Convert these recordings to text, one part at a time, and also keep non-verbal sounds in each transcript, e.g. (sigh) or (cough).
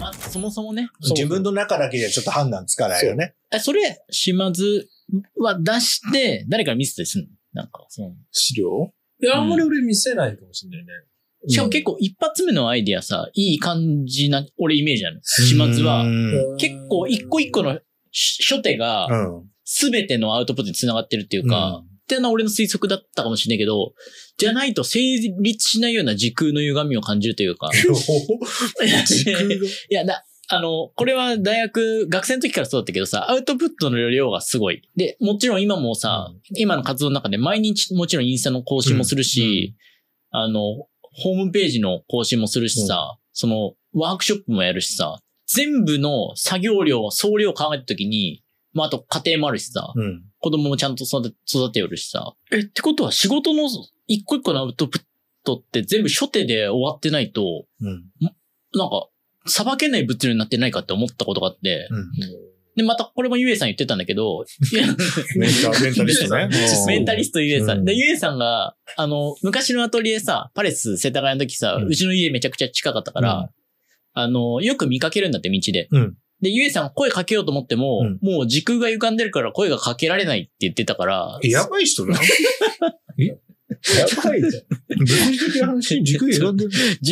まあ、そもそもね。自分の中だけではちょっと判断つかないよね。え、それ、島津は出して、誰か見せたりするの？なんか、その、資料？いや、あんまり俺見せないかもしれないね。しかも結構一発目のアイディアさ、いい感じな、俺イメージある。島津はう、ん。結構一個一個のし初手が、うん。すべてのアウトプットに繋がってるっていうか、っていうのは俺の推測だったかもしれないけど、じゃないと成立しないような時空の歪みを感じるというか。(laughs) いや、だ、あの、これは大学、学生の時からそうだったけどさ、アウトプットの量がすごい。で、もちろん今もさ、今の活動の中で毎日もちろんインスタの更新もするし、あの、ホームページの更新もするしさ、その、ワークショップもやるしさ、全部の作業量、総量を考えた時に、まあ、あと家庭もあるしさ、うん。子供もちゃんと育て、育てよるしさ。え、ってことは仕事の一個一個のアウトプットって全部初手で終わってないと、うん。なんか、さばけない物流になってないかって思ったことがあって、うん。で、またこれもゆえさん言ってたんだけど、(laughs) メンタメンタリストね。メンタリストゆえさん。うんで、ゆえさんが、あの、昔のアトリエさ、パレス世田谷の時さ、ううんちの家めちゃくちゃ近かったから、うんあの、よく見かけるんだって道で。うんで、ゆえさん声かけようと思っても、うんもう時空が歪んでるから声がかけられないって言ってたから、えやばい人だ。(laughs) やばいじゃん。物理的な話、(laughs) 軸選んでる。(laughs)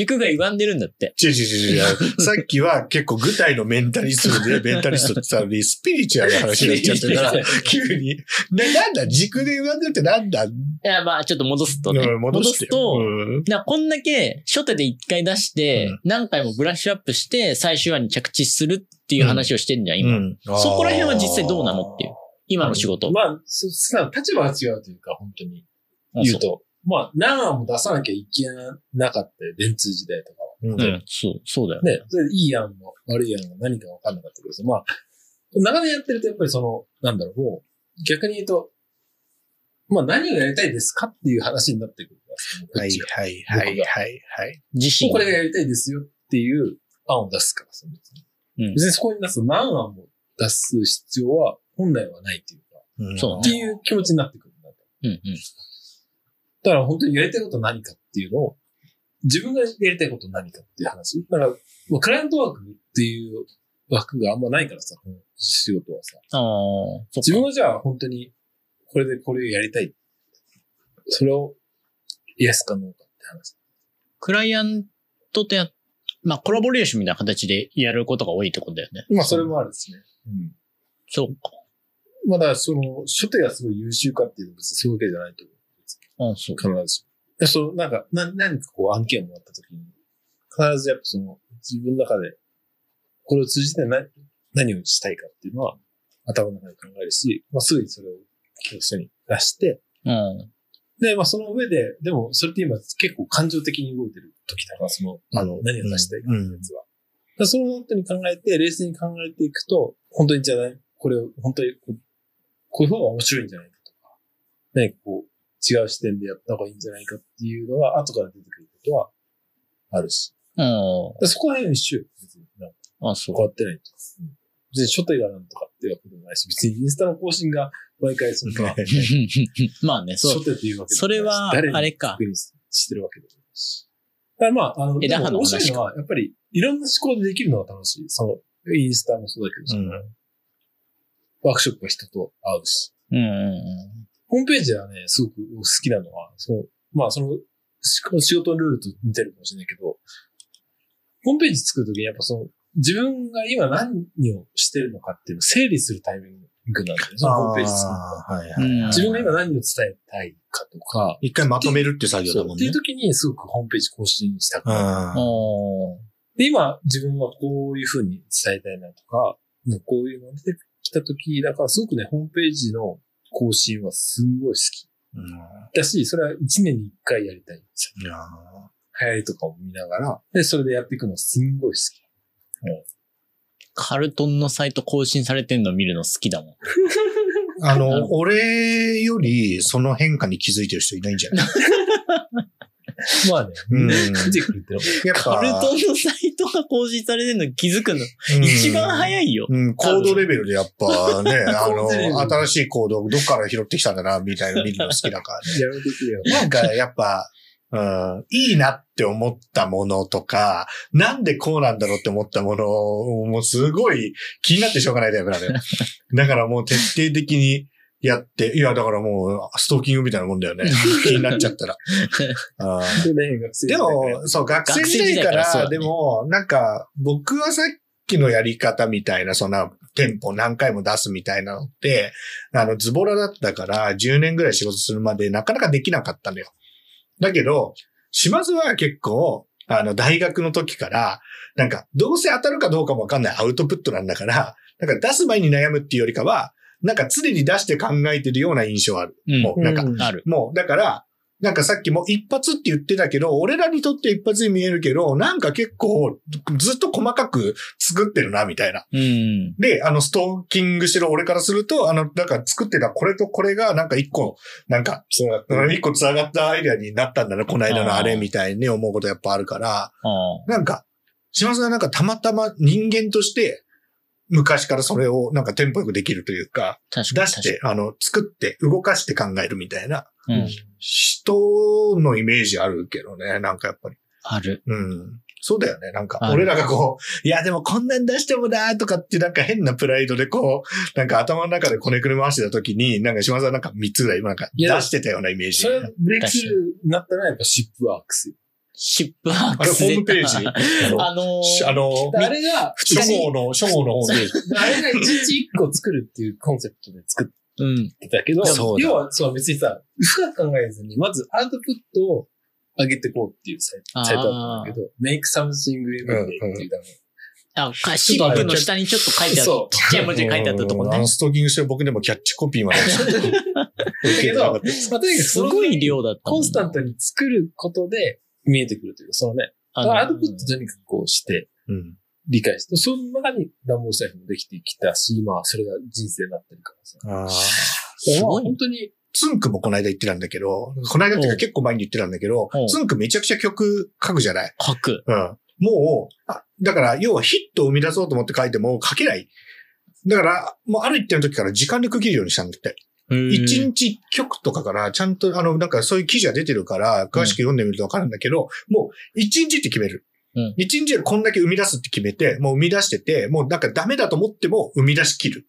んでるんだって。違う違う違う。(laughs) さっきは結構具体のメンタリストで、メンタリストって言ったのに、スピリチュアルな話になっちゃってるから、急に。な、なんだ軸で歪んでるってなんだ？いや、まあ、ちょっと戻すとね。うん戻してよと、うんだからこんだけ初手で一回出して、うん何回もブラッシュアップして、最終話に着地するっていう話をしてんじゃん、今。うんそこら辺は実際どうなのっていう。今の仕事。まあ、そ、そ立場が違うというか、本当に言うと。まあ、何案も出さなきゃいけなかったよ、電通時代とかは。うんそううん、そう、だよね、それでいい案も悪い案も何か分かんなかったけどさ、まあ、長年やってるとやっぱりその、なんだろう、もう、逆に言うと、まあ何をやりたいですかっていう話になってくるからはいはいはいはいはい。自身。これがやりたいですよっていう案を出すからさ、別に。うん別にそこに出す何案も出す必要は本来はないっていうか、うんそうっていう気持ちになってくるんだと。うんうん。だから本当にやりたいことは何かっていうのを、自分がやりたいことは何かっていう話。だから、もうクライアントワークっていう枠があんまないからさ、この仕事はさ。自分はじゃあ本当に、これでこれをやりたい。それを、イエスかノーかって話。クライアントとや、まあ、コラボレーションみたいな形でやることが多いってことだよね。まあそれもあるですね。うん。そうか。まあだその、初手がすごい優秀かっていうのは別にそういうわけじゃないと思う。あそう。必ず。でその、なんか、な、何かこう案件をもらったときに、必ずやっぱその、自分の中で、これを通じて何、何をしたいかっていうのは、頭の中で考えるし、まあすぐにそれを教師に出して、うん。で、まあその上で、でもそれって今結構感情的に動いてる時だから、その、あの、何を出したいかってやつは。だからその本当に考えて、冷静に考えていくと、本当にじゃない、これを本当にこう、こういう方が面白いんじゃないかとか、何かこう、違う視点でやった方がいいんじゃないかっていうのが後から出てくることはあるし。うん。でそこら辺は一緒よ。別に。なんかあ、そう。変わってないと。うん別に初手がなんとかっていうわけでもないし、別にインスタの更新が毎回そんな、(laughs) まあね、そう。初手っていうわけそれは誰にあれか確認してるわけでもないし。だからまあ、あの、枝葉の面白いのは、やっぱり、いろんな思考でできるのが楽しい。その、インスタもそうだけど、うんワークショップは人と会うし。うんうんホームページはね、すごく好きなのは、その、まあその、し仕事のルールと似てるかもしれないけど、ホームページ作るときにやっぱその、自分が今何をしてるのかっていうのを整理するタイミングなんだよね。そのホームページ作るのが。あーはいうん。はい。自分が今何を伝えたいかとか、一回まとめるって作業そうっていだもんねう。時にすごくホームページ更新したくなる。で、今、自分はこういうふうに伝えたいなとか、もうこういうのが出てきた時だからすごくね、ホームページの更新はすんごい好き。うんだし、それは1年に1回やりたいんですよ。いや流行りとかを見ながら、で、それでやっていくのすんごい好き。カルトンのサイト更新されてんの見るの好きだもん。ーあの、俺よりその変化に気づいてる人いないんじゃない？(laughs) (laughs) まあね、うんくれてる。やっぱ、カルトンのサイトが更新されてんの気づくの、うん一番早いよ。うん、コードレベルでやっぱね、(laughs) あの、新しいコードどっから拾ってきたんだな、みたいなの見るの好きだからね。やめてくれよ。なんかやっぱ、うん、いいなって思ったものとか、なんでこうなんだろうって思ったものを、もうすごい気になってしょうがないタイプなのよ。(laughs) だからもう徹底的にやって、いや、だからもうストーキングみたいなもんだよね。(laughs) 気になっちゃったら。(laughs) あーでも、そう、学生時代か学生時代からでも、なんか、僕はさっきのやり方みたいな、そんな、店舗何回も出すみたいなのって、あの、ズボラだったから、10年ぐらい仕事するまでなかなかできなかったのよ。だけど、島津は結構、あの、大学の時から、なんか、どうせ当たるかどうかもわかんないアウトプットなんだから、なんか出す前に悩むっていうよりかは、なんか常に出して考えてるような印象ある。うんもう、なんか、うんある。もう、だから、なんかさっきも一発って言ってたけど、俺らにとって一発に見えるけど、なんか結構ずっと細かく作ってるな、みたいな。うん。で、あの、ストーキングしてる俺からすると、あの、なんか作ってたこれとこれがなんか一個、なんか、一個繋がったアイデアになったんだな、この間のあれみたいに思うことやっぱあるから、なんか、島さんはなんかたまたま人間として、昔からそれをなんかテンポよくできるというか、確かに。出して、あの、作って動かして考えるみたいな、うん。人のイメージあるけどね、なんかやっぱり。ある。うん。そうだよね。なんか俺らがこう、いやでもこんなん出してもなとかってなんか変なプライドでこう、なんか頭の中でこねくり回してた時に、なんか島さんなんか3つぐらい今なんか出してたようなイメージ。それブレイクスルーになったのはやっぱシップワークスよ。シップワーあれクスホームページ？あのしあの、あれが、初号の、初号のホームページ。あれが一日一個作るっていうコンセプトで作うん。ってたけど、そうだ要はそう別にさ、深く考えずに、まずアウトプットを上げてこうっていうサイトだったんだけど、make something every day っていうだあ、かシップの下にちょっと書いてあるそ。うちっちゃい文字で書いてあったとこねうんあの。ストーキングしてる僕でもキャッチコピーまで。(laughs) だけど、まあ、とにかくすごい量だったコンスタントに作ることで見えてくるというか、そのね、あのアウトプットとにかくこうして、うん。理解して、その中にダンボールスタイフもできてきたし、まあ、それが人生になってるからさ。あーすごいまあ本当に、つんくもこの間言ってたんだけど、この間っていうか結構前に言ってたんだけどうん、つんくめちゃくちゃ曲書くじゃない？書く。うん。もう、あだから、要はヒットを生み出そうと思って書いても書けない。だから、もうある一定の時から時間で区切るようにしたんだって。一日一曲とかから、ちゃんと、あの、なんかそういう記事が出てるから、詳しく読んでみるとわかるんだけど、もう一日って決めるうん。一、日でこんだけ生み出すって決めて、もう生み出してて、もうなんかダメだと思っても生み出し切る。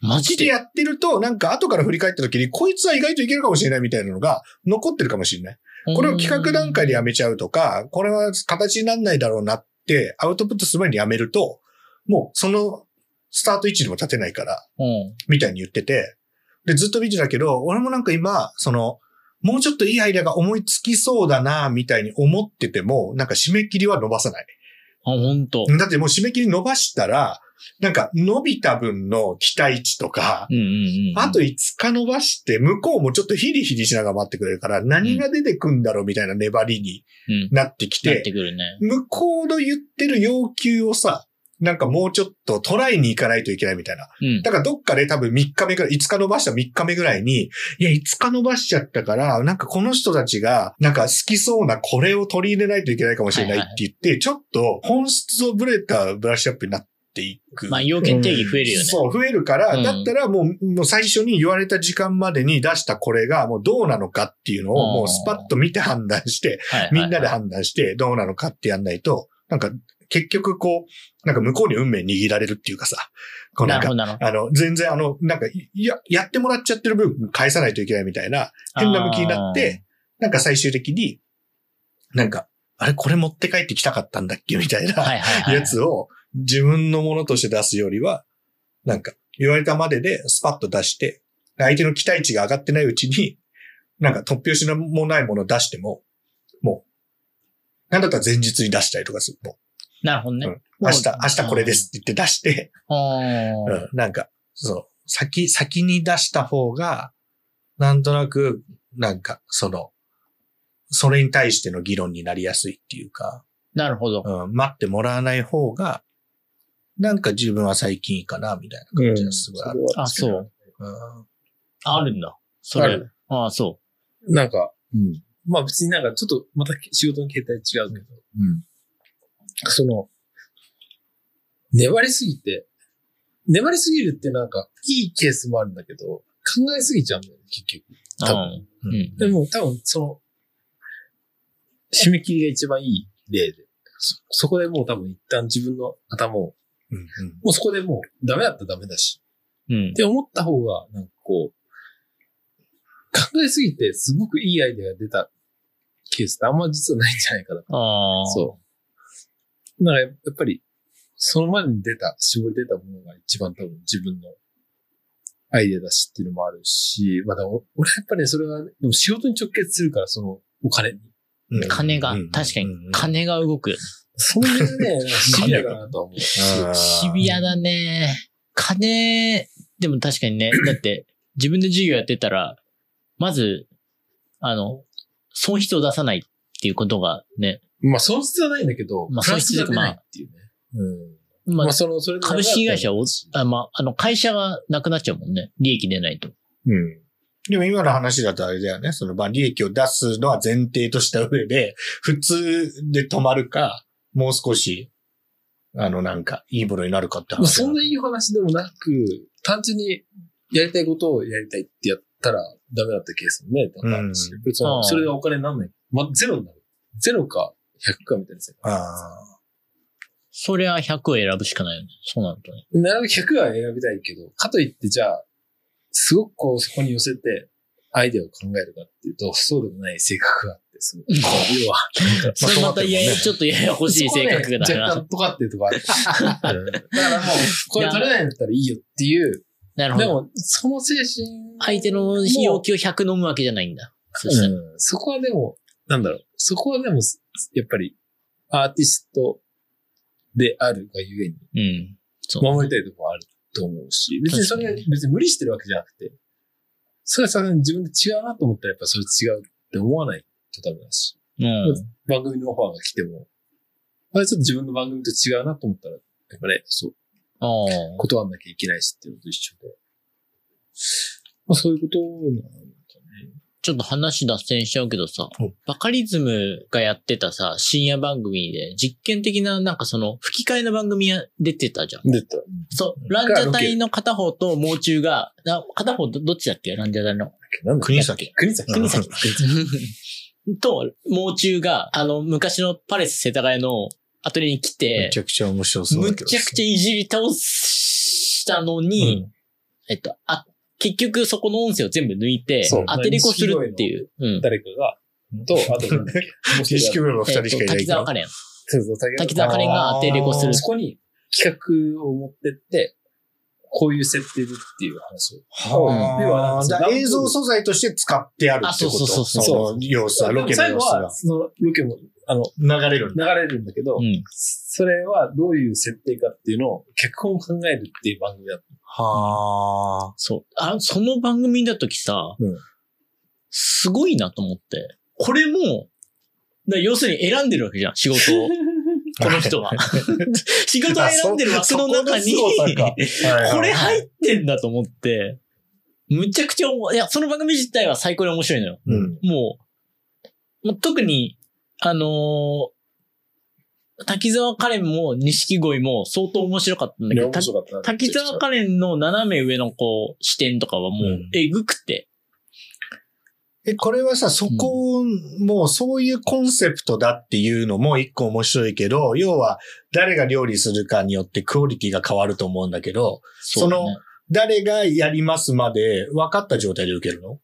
マジで？でやってると、なんか後から振り返った時に、こいつは意外といけるかもしれないみたいなのが残ってるかもしれない。これを企画段階でやめちゃうとか、これは形にならないだろうなって、アウトプットする前にやめると、もうそのスタート位置にも立てないから、うん。みたいに言ってて、で、ずっと見てたけど、俺もなんか今、その、もうちょっといいアイデアが思いつきそうだな、みたいに思ってても、なんか締め切りは伸ばさない。あ、本当。だってもう締め切り伸ばしたら、なんか伸びた分の期待値とか、うんうんうん。あと5日伸ばして、向こうもちょっとヒリヒリしながら待ってくれるから、何が出てくんだろうみたいな粘りにうん。なってき、なっててくるね。向こうの言ってる要求をさ、なんかもうちょっとトライに行かないといけないみたいな。うん。だからどっかで多分3日目ぐらい、5日伸ばした3日目ぐらいに、いや、5日伸ばしちゃったから、なんかこの人たちが、なんか好きそうなこれを取り入れないといけないかもしれないって言って、ちょっと本質をブレたブラッシュアップになっていく。まあ、要件定義増えるよね。そう、増えるから、うんだったらもう、もう最初に言われた時間までに出したこれがもうどうなのかっていうのをうんもうスパッと見て判断して、はいはいはいみんなで判断してどうなのかってやんないと、なんか結局こう、なんか向こうに運命握られるっていうかさ、こうなんるほど、なるほど。あの、全然あの、なんか、いや、やってもらっちゃってる分返さないといけないみたいな、変な向きになって、なんか最終的に、なんか、あれこれ持って帰ってきたかったんだっけみたいな。やつを自分のものとして出すよりは、なんか、言われたまででスパッと出して、相手の期待値が上がってないうちに、なんか突拍子もないものを出しても、もう、なんだったら前日に出したりとかする。もなるほどね。うんう明日、明日これですって言って出して。うん、なんか、そう、先、先に出した方が、なんとなく、なんか、その、それに対しての議論になりやすいっていうか、なるほど。うん、待ってもらわない方が、なんか自分は最近いいかな、みたいな感じがすごいある。あ、そう。うんあるんだ。それある。ああ、そなんか、うん。まあ別になんかちょっとまた仕事の形態違うけど、うん。その、粘りすぎて、粘りすぎるってなんか、いいケースもあるんだけど、考えすぎちゃうんだよね、結局。う。多分うん。うん。でも多分、その、締め切りが一番いい例で、そ、そこでもう多分一旦自分の頭を、うんうんもうそこでもうダメだったらダメだし、うんっ。て思った方が、なんかこう、考えすぎてすごくいいアイデアが出たケースってあんま実はないんじゃないかな。ああ。そう。なんかやっぱり、その前に出た、絞り出たものが一番多分自分のアイデアだしっていうのもあるし、まあでも俺やっぱりねそれは、でも仕事に直結するから、そのお金に。うん金がうん、確かにうん、金が動く。そういうね、(laughs) シビアだなとは思う。シビアだね。金、でも確かにね、(coughs) だって、自分で授業やってたら、まず、あの、損失を出さないっていうことがね、まあ損失はないんだけど、まあプラスが出損失というかまあないっていうね。うん。まあまあ、その、それで株式会社を、あまあ、あの、会社がなくなっちゃうもんね。利益出ないと。うん。でも今の話だとあれだよね。その、まあ、利益を出すのは前提とした上で、普通で止まるか、もう少し、あの、なんか、いいものになるかってまあ、話だ。そんないい話でもなく、単純にやりたいことをやりたいってやったらダメだったケースもね、ん別にそれがお金にならない。まあ、ゼロになる。ゼロか100かみたいな世界。あそりゃ100を選ぶしかないよね。そうなるとね。なるべく100は選びたいけど、かといってじゃあ、すごくこうそこに寄せてアイデアを考えるかっていうと、そうでもない性格があって、その要は、それまたいや、そうだよねちょっとややこしい性格だそこはねな。若干とかっていうとこある。うんだからもう、これ取れないんだったらいいよっていう、(laughs) なるほど。でも、その精神。相手の要求を100飲むわけじゃないんだ。そしたら。うん、そこはでも、なんだろう。そこはでも、やっぱり、アーティストであるがゆえに、うん。守りたいとこあると思うし、別にそれ、別に無理してるわけじゃなくて、それはさすがに自分で違うなと思ったら、やっぱそれ違うって思わないとダメだし、うん。番組のオファーが来ても、あれちょっと自分の番組と違うなと思ったら、やっぱね、そう、ああ。断んなきゃいけないしっていうのと一緒で。まあそういうことなんだね。ちょっと話脱線しちゃうけどさうん、バカリズムがやってたさ、深夜番組で実験的ななんかその吹き替えの番組や出てたじゃん。出た。そう、ランジャタイの片方ともう中が、な片方どどっちだっけ？ランジャタイの。国崎。国崎。国崎。と、もう中が、あの、昔のパレス世田谷のアトリエに来てめち、ゃくちゃ面白そうだけど。むちゃくちゃいじり倒したのに、えっと、あ、結局そこの音声を全部抜いてそう、当てれこするっていう。うん。誰かが、と、あと錦鯉の二えっと人しかいない。滝沢カレン。そうそう滝滝沢カレンが当てれこする。そこに企画を持ってって、こういう設定でっていう話を。はあ要はじゃあ映像素材として使ってあるってことあそうそうそうそうの様子は、ロケの最後は、様子がそのロケも、あの、流れるんだ。流れるんだけど、うん。それはどういう設定かっていうのを、脚本を考えるっていう番組だった。はあ。そう。あ、その番組だときさ、うんすごいなと思って。これも、だ要するに選んでるわけじゃん、仕事を。(laughs) この人が。(laughs) 仕事を選んでる枠の中に、これ入ってんだと思って、むちゃくちゃおも、いや、その番組自体は最高に面白いのよ。うん。もう、もう特に、あのー滝沢カレンも錦鯉も相当面白かったんだけど、滝沢カレンの斜め上のこう視点とかはもううん。えぐくて。え、これはさ、そこ、もうそういうコンセプトだっていうのも一個面白いけど、要は誰が料理するかによってクオリティが変わると思うんだけど、そね。その誰がやりますまで分かった状態で受けるの？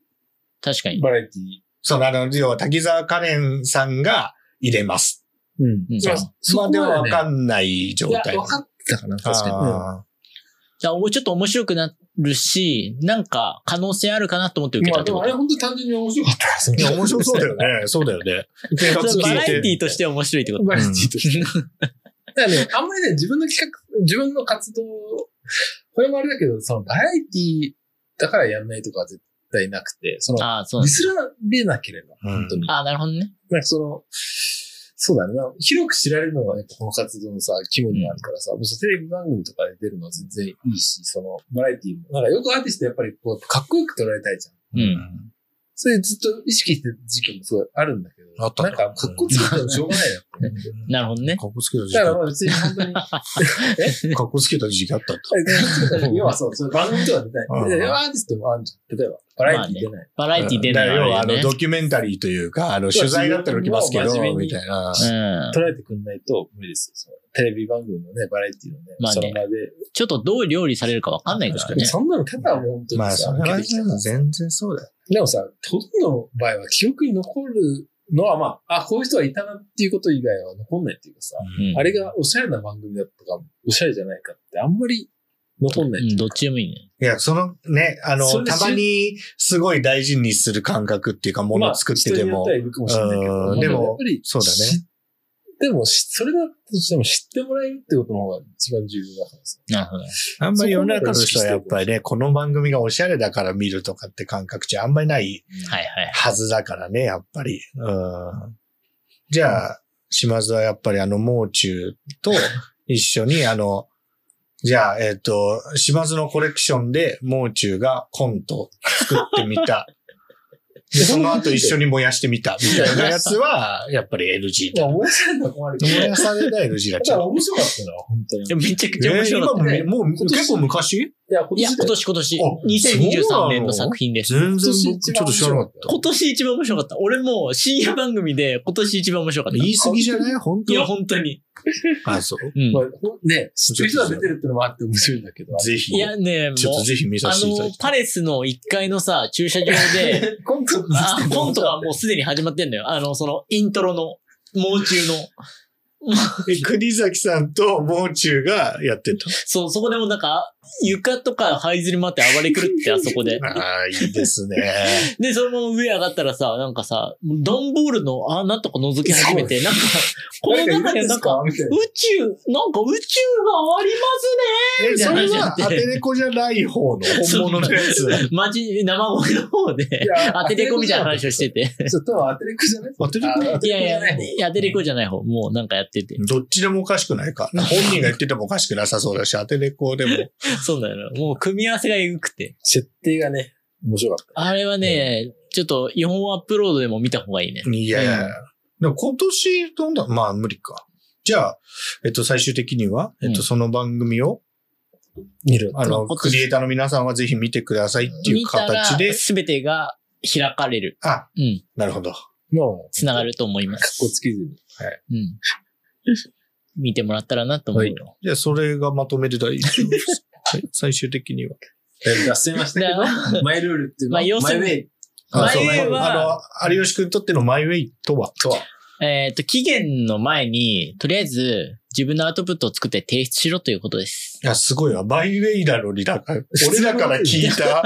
確かに。バラエティその、あの、要は滝沢カレンさんが入れます。うんうんまあそこまでははね分かんない状いや、態。分かったかな、確かに。あじゃあ、ちょっと面白くなるし、なんか可能性あるかなと思って受けまあでもあれ。本当に単純に面白かったからーいや、面白そうだよね。(laughs) そうだよね。バラエティとして面白いってこと。バラエティとして。(laughs) だからね、あんまりね、自分の企画、自分の活動、これもあれだけど、そのバラエティだからやんないとかは絶対なくて、その、ああ、そうなんだディスられなければ、うん本当に。ああ、なるほどね。なんかその、そうだねな。広く知られるのがやっぱこの活動のさ、肝にあるからさ、もうテレビ番組とかで出るのは全然いいし、その、バラエティも。なんかよくアーティストやっぱりこう、かっこよく捉えたいじゃん。うん。それずっと意識してる時期もすごいあるんだけど、あったなんか、かっこつけてもしょうがないなって (laughs) なるほどね。かっこつけた時だから期まあ別に本当に、かっこつけた時期あったんだ。要はそう、(laughs) それ番組とか出たうんい。でアーティストもあるじゃん。例えば、バラエティ出ない。バラエティ出ない要はあの。ドキュメンタリーというか、あの、取材だったら来ますけど、みたいな。うん。捉えてくんないと無理ですよ。テレビ番組のね、バラエティのね、まあねその場で。ちょっとどう料理されるかわかんないからね。そんなのただもう本当まあ、にさ、それは受けて全然そうだよ。でもさ、ほとんどの場合は記憶に残るのはまあ、あ、こういう人がいたなっていうこと以外は残んないっていうかさ、うんあれがおしゃれな番組だったか、おしゃれじゃないかってあんまり残んないうんどっちでもいいね。いや、そのね、あの、それでたまにすごい大事にする感覚っていうか、ものを作っててもまあ、人によってはいるかもしれないけど、うんでもやっぱり、そうだねし。でもし、それだとしても知ってもらえるってことの方が一番重要だからさ。なるほど。あんまり世の中の人はやっぱりね、この番組がおしゃれだから見るとかって感覚値あんまりないはいはい。はずだからね、やっぱり。うん。じゃあ、島津はやっぱりあの、もう中と (laughs) 一緒にあの、じゃあ、えっ、と、島津のコレクションで、もう中がコント作ってみた。で、その後一緒に燃やしてみた、みたいなやつは、(laughs) やっぱり NG だ。いや、面白いのは困るけど。燃やされた NG だっちゃう。だから面白かったな、本当に。でもめちゃくちゃ面白かった。えー今ももう結構昔？いや、今いや、年今年今年あ。2023年の作品です。全然僕ちょっと知らなかった。今年一番面白かった。俺も深夜番組で今年一番面白かった。言い過ぎじゃない本当？いや、本当に。あ、そう。うんまあ、ほんね、知ってる人が出てるってのもあって面白いんだけど。ぜひ。いやね、もうちょっとぜひ見さあせていただき、のパレスの1階のさ、駐車場で、(laughs) コントあ、コントがもうすでに始まってんのよ。あの、その、イントロの、もう中の。国崎さんともう中がやってた。そう、そこでもなんか、床とか這いずり回って暴れ狂って、あそこで。(laughs) ああ、いいですね。で、そのまま上上がったらさ、なんかさ、段ボールの穴とか覗き始めて、なんか、この中になんか。宇宙、なんか宇宙がありますねえ、それじゃなくてはアテレコじゃない方の本物のやつ。マジ、生声の方で、当てれこみたいな話をしてて。そう、多分当てれこじゃない？当てれこあ当ていやいやれこじゃない、当てれこじゃない方、もうなんかやってて。どっちでもおかしくないか。本人が言っててもおかしくなさそうだし、アテレコでも。(laughs) そうだよ。もう組み合わせがエグくて。設定がね、面白かっあれはね、ちょっと違法アップロードでも見た方がいいね。いやいや。でも今年どんだまあ無理か。じゃあ、えっと、最終的には、えっと、うんその番組を、た。見る。あの、クリエイターの皆さんはぜひ見てくださいっていう形で、すべてが開かれる。あ、うん。なるほど。もう、つながると思いまかっこす。つけずに。うん。見てもらったらなと思うよ。じゃあ、それがまとめてたらいいです (laughs) 最終的には。脱線はしたけど、マイルールっていうの？は、まあ要するにマイウェイ。は、あの、有吉くんにとってのマイウェイとは？とは、えっ、と、期限の前に、とりあえず、自分のアウトプットを作って提出しろということです。いや、すごいわ。マイウェイなのになんか、俺らから聞いた、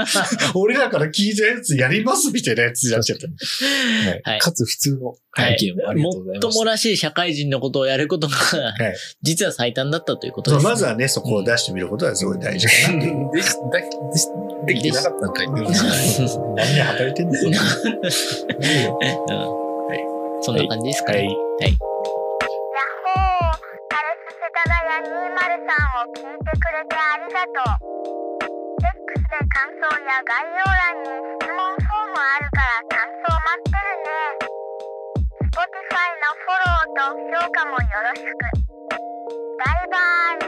俺らから聞いたやつやりますみたいなやつになっちゃった。はいはい。かつ普通のはい意見をありがとうございまもっともらしい社会人のことをやることが、い実は最短だったということです。まずはね、そこを出してみることはすごい大事かなっていう。でし、だでし、できてなかったんかい。何年働いてんだよ。いいようんそんな感じですかね。はい。やっさんを聞いてくれてありがとう。X で感想や概要欄に質問フォームあるから感想待ってるね。Spotify のフォローと評価もよろしく。バイバーイ。